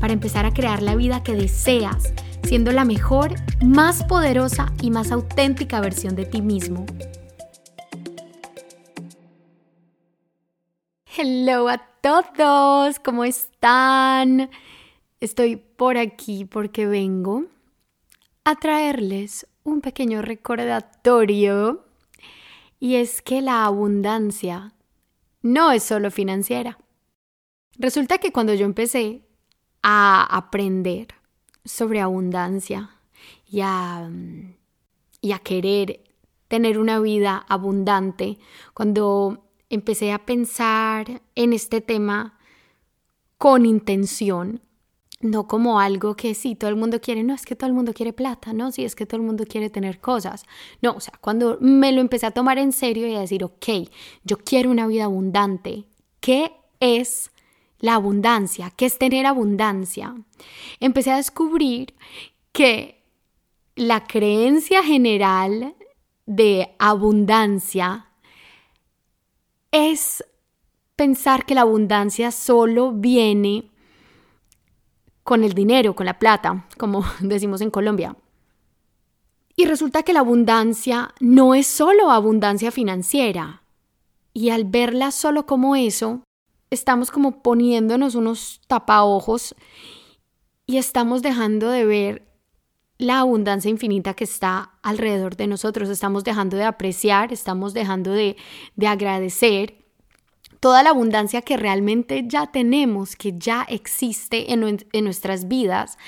para empezar a crear la vida que deseas, siendo la mejor, más poderosa y más auténtica versión de ti mismo. Hello a todos, ¿cómo están? Estoy por aquí porque vengo a traerles un pequeño recordatorio y es que la abundancia no es solo financiera. Resulta que cuando yo empecé a aprender sobre abundancia y a, y a querer tener una vida abundante, cuando empecé a pensar en este tema con intención, no como algo que sí, todo el mundo quiere, no es que todo el mundo quiere plata, no, sí, es que todo el mundo quiere tener cosas. No, o sea, cuando me lo empecé a tomar en serio y a decir, ok, yo quiero una vida abundante, ¿qué es la abundancia? ¿Qué es tener abundancia? Empecé a descubrir que la creencia general de abundancia es pensar que la abundancia solo viene con el dinero, con la plata, como decimos en Colombia. Y resulta que la abundancia no es solo abundancia financiera. Y al verla solo como eso, estamos como poniéndonos unos tapaojos y estamos dejando de ver la abundancia infinita que está alrededor de nosotros. Estamos dejando de apreciar, estamos dejando de, de agradecer toda la abundancia que realmente ya tenemos, que ya existe en, nuestras vidas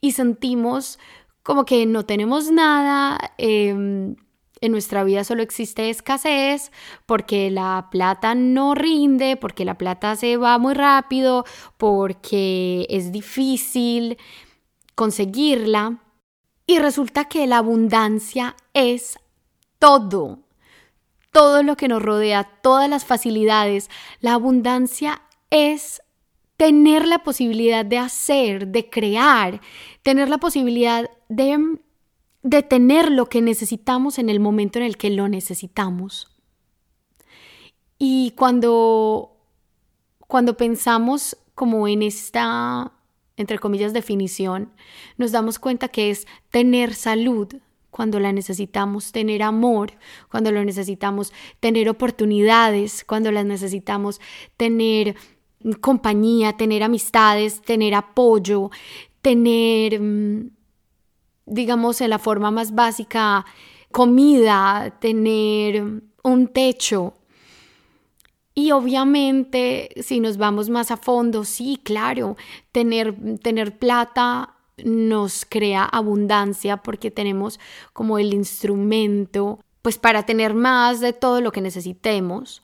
y sentimos como que no tenemos nada, em, en nuestra vida solo existe escasez porque la plata no rinde, porque la plata se va muy rápido, porque es difícil conseguirla. Y resulta que la abundancia es todo todo lo que nos rodea, todas las facilidades. La abundancia es tener la posibilidad de hacer, de crear, tener la posibilidad de, de tener lo que necesitamos en el momento en el que lo necesitamos. Y cuando, cuando pensamos como en esta, entre comillas, definición, nos damos cuenta que es tener salud, cuando la necesitamos, tener amor cuando lo necesitamos, tener oportunidades cuando las necesitamos, tener compañía, tener amistades, tener apoyo, tener, mm, digamos, en la forma más básica, comida, tener un techo. Y obviamente, si nos vamos más a fondo, sí, claro, tener, tener plata nos crea abundancia porque tenemos como el instrumento pues para tener más de todo lo que necesitemos.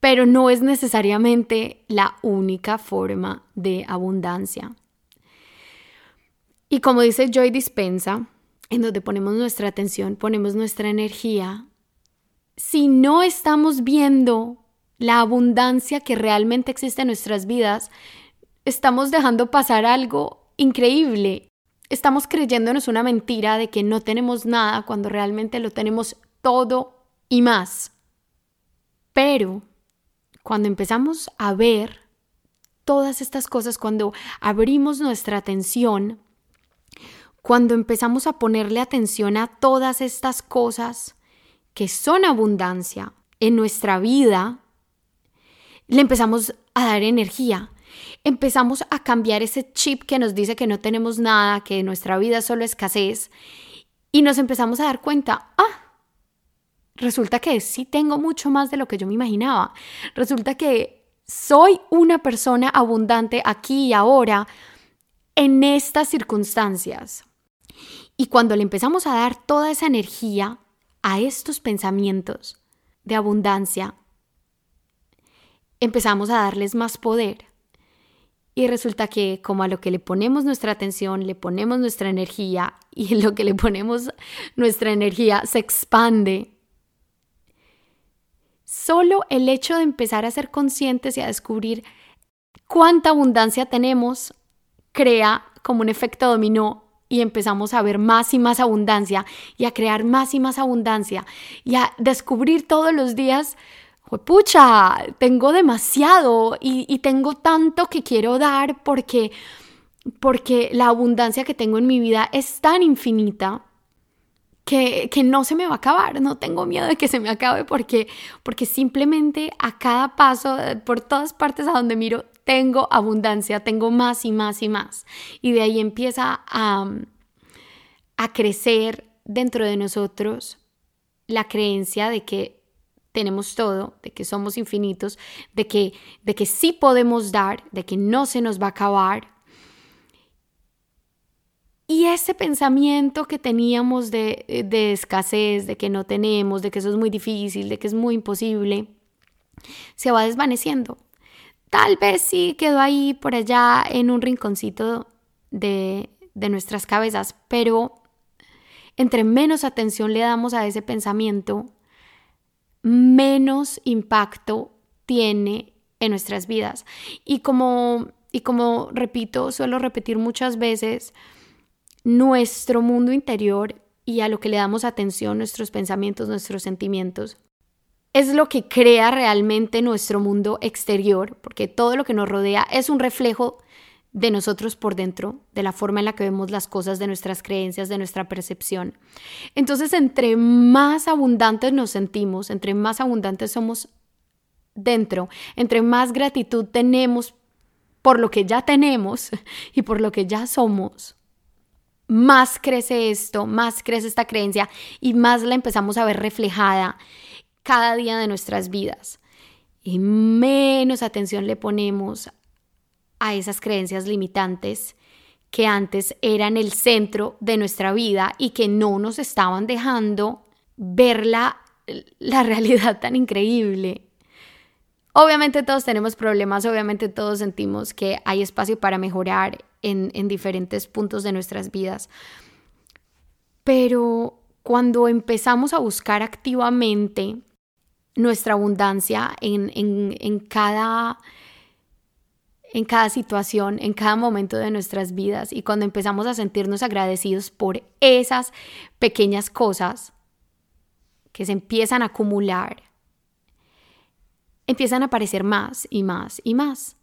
Pero no es necesariamente la única forma de abundancia. Y como dice Joy Dispensa, en donde ponemos nuestra atención, ponemos nuestra energía, si no estamos viendo la abundancia que realmente existe en nuestras vidas, estamos dejando pasar algo increíble. Estamos creyéndonos una mentira de que no tenemos nada cuando realmente lo tenemos todo y más. Pero cuando empezamos a ver todas estas cosas, cuando abrimos nuestra atención, cuando empezamos a ponerle atención a todas estas cosas que son abundancia en nuestra vida, le empezamos a dar energía, empezamos a cambiar ese chip que nos dice que no tenemos nada, que nuestra vida es solo escasez, y nos empezamos a dar cuenta, ah, resulta que sí tengo mucho más de lo que yo me imaginaba, resulta que soy una persona abundante aquí y ahora en estas circunstancias. Y cuando le empezamos a dar toda esa energía a estos pensamientos de abundancia, empezamos a darles más poder Y resulta que como a lo que le ponemos nuestra atención, le ponemos nuestra energía y lo que le ponemos nuestra energía se expande. Solo el hecho de empezar a ser conscientes y a descubrir cuánta abundancia tenemos crea como un efecto dominó y empezamos a ver más y más abundancia y a crear más y más abundancia y a descubrir todos los días, pucha, tengo demasiado y, y tengo tanto que quiero dar porque, porque la abundancia que tengo en mi vida es tan infinita que, que, no se me va a acabar, no tengo miedo de que se me acabe porque, porque simplemente a cada paso, por todas partes a donde miro, tengo abundancia, tengo más y más y más. Y de ahí empieza a, a crecer dentro de nosotros la creencia de que tenemos todo, de que somos infinitos, de que, de que sí podemos dar, de que no se nos va a acabar. Y ese pensamiento que teníamos de, de escasez, de que no tenemos, de que eso es muy difícil, de que es muy imposible, se va desvaneciendo. Tal vez sí quedó ahí por allá en un rinconcito de, nuestras cabezas, pero entre menos atención le damos a ese pensamiento, menos impacto tiene en nuestras vidas. Y como, y como repito, suelo repetir muchas veces, nuestro mundo interior y a lo que le damos atención, nuestros pensamientos, nuestros sentimientos, es lo que crea realmente nuestro mundo exterior, porque todo lo que nos rodea es un reflejo de nosotros por dentro, de la forma en la que vemos las cosas, de nuestras creencias, de nuestra percepción. Entonces, entre más abundantes nos sentimos, entre más abundantes somos dentro, entre más gratitud tenemos por lo que ya tenemos y por lo que ya somos, más crece esto, más crece esta creencia y más la empezamos a ver reflejada cada día de nuestras vidas. Y menos atención le ponemos a esas creencias limitantes que antes eran el centro de nuestra vida y que no nos estaban dejando ver la, realidad tan increíble. Obviamente todos tenemos problemas, obviamente todos sentimos que hay espacio para mejorar en, en diferentes puntos de nuestras vidas, pero cuando empezamos a buscar activamente nuestra abundancia en, en, cada, en cada situación, en cada momento de nuestras vidas y cuando empezamos a sentirnos agradecidos por esas pequeñas cosas que se empiezan a acumular, empiezan a aparecer más y más y más.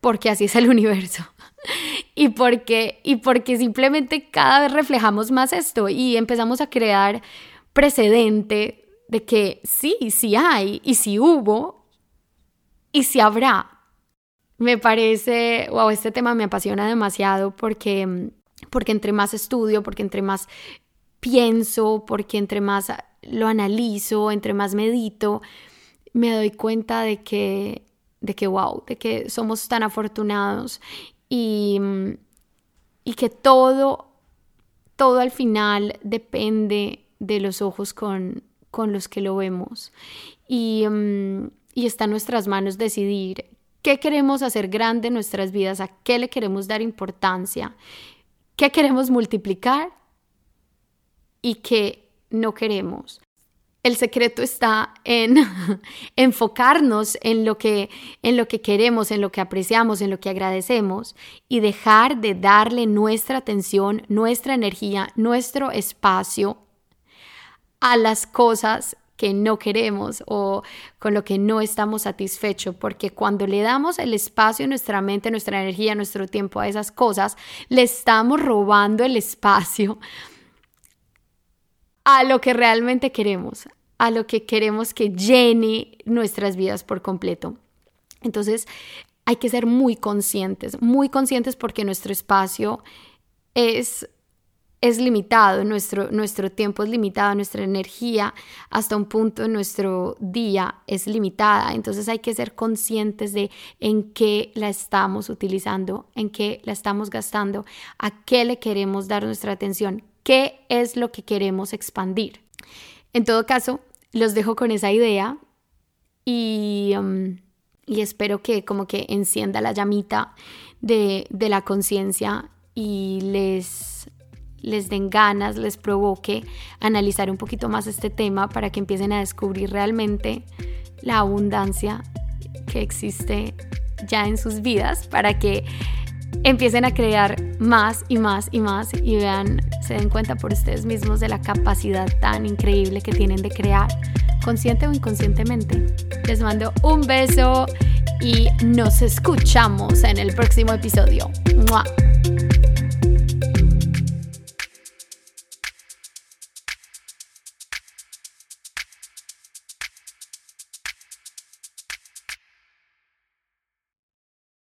Porque así es el universo. y porque, y porque simplemente cada vez reflejamos más esto y empezamos a crear precedente de que sí, sí hay, y sí hubo, y sí habrá. Me parece, wow, este tema me apasiona demasiado porque, porque entre más estudio, porque entre más pienso, porque entre más lo analizo, entre más medito, me doy cuenta de que, de que wow, de que somos tan afortunados y, y que todo, todo al final depende de los ojos con, con los que lo vemos. Y, mm, y está en nuestras manos decidir qué queremos hacer grande en nuestras vidas, a qué le queremos dar importancia, qué queremos multiplicar y qué no queremos. El secreto está en enfocarnos en lo que en lo que queremos, en lo que apreciamos, en lo que agradecemos y dejar de darle nuestra atención, nuestra energía, nuestro espacio a las cosas que no queremos o con lo que no estamos satisfechos, porque cuando le damos el espacio en nuestra mente, nuestra energía, nuestro tiempo a esas cosas, le estamos robando el espacio a lo que realmente queremos, a lo que queremos que llene nuestras vidas por completo. Entonces, hay que ser muy conscientes, muy conscientes porque nuestro espacio es es limitado, nuestro, nuestro tiempo es limitado, nuestra energía hasta un punto nuestro día es limitada. Entonces hay que ser conscientes de en qué la estamos utilizando, en qué la estamos gastando, a qué le queremos dar nuestra atención, qué es lo que queremos expandir. En todo caso, los dejo con esa idea y, um, y espero que como que encienda la llamita de, de la conciencia y les, les den ganas, les provoque analizar un poquito más este tema para que empiecen a descubrir realmente la abundancia que existe ya en sus vidas, para que empiecen a crear más y más y más y vean, se den cuenta por ustedes mismos de la capacidad tan increíble que tienen de crear, consciente o inconscientemente. Les mando un beso y nos escuchamos en el próximo episodio. ¡Mua!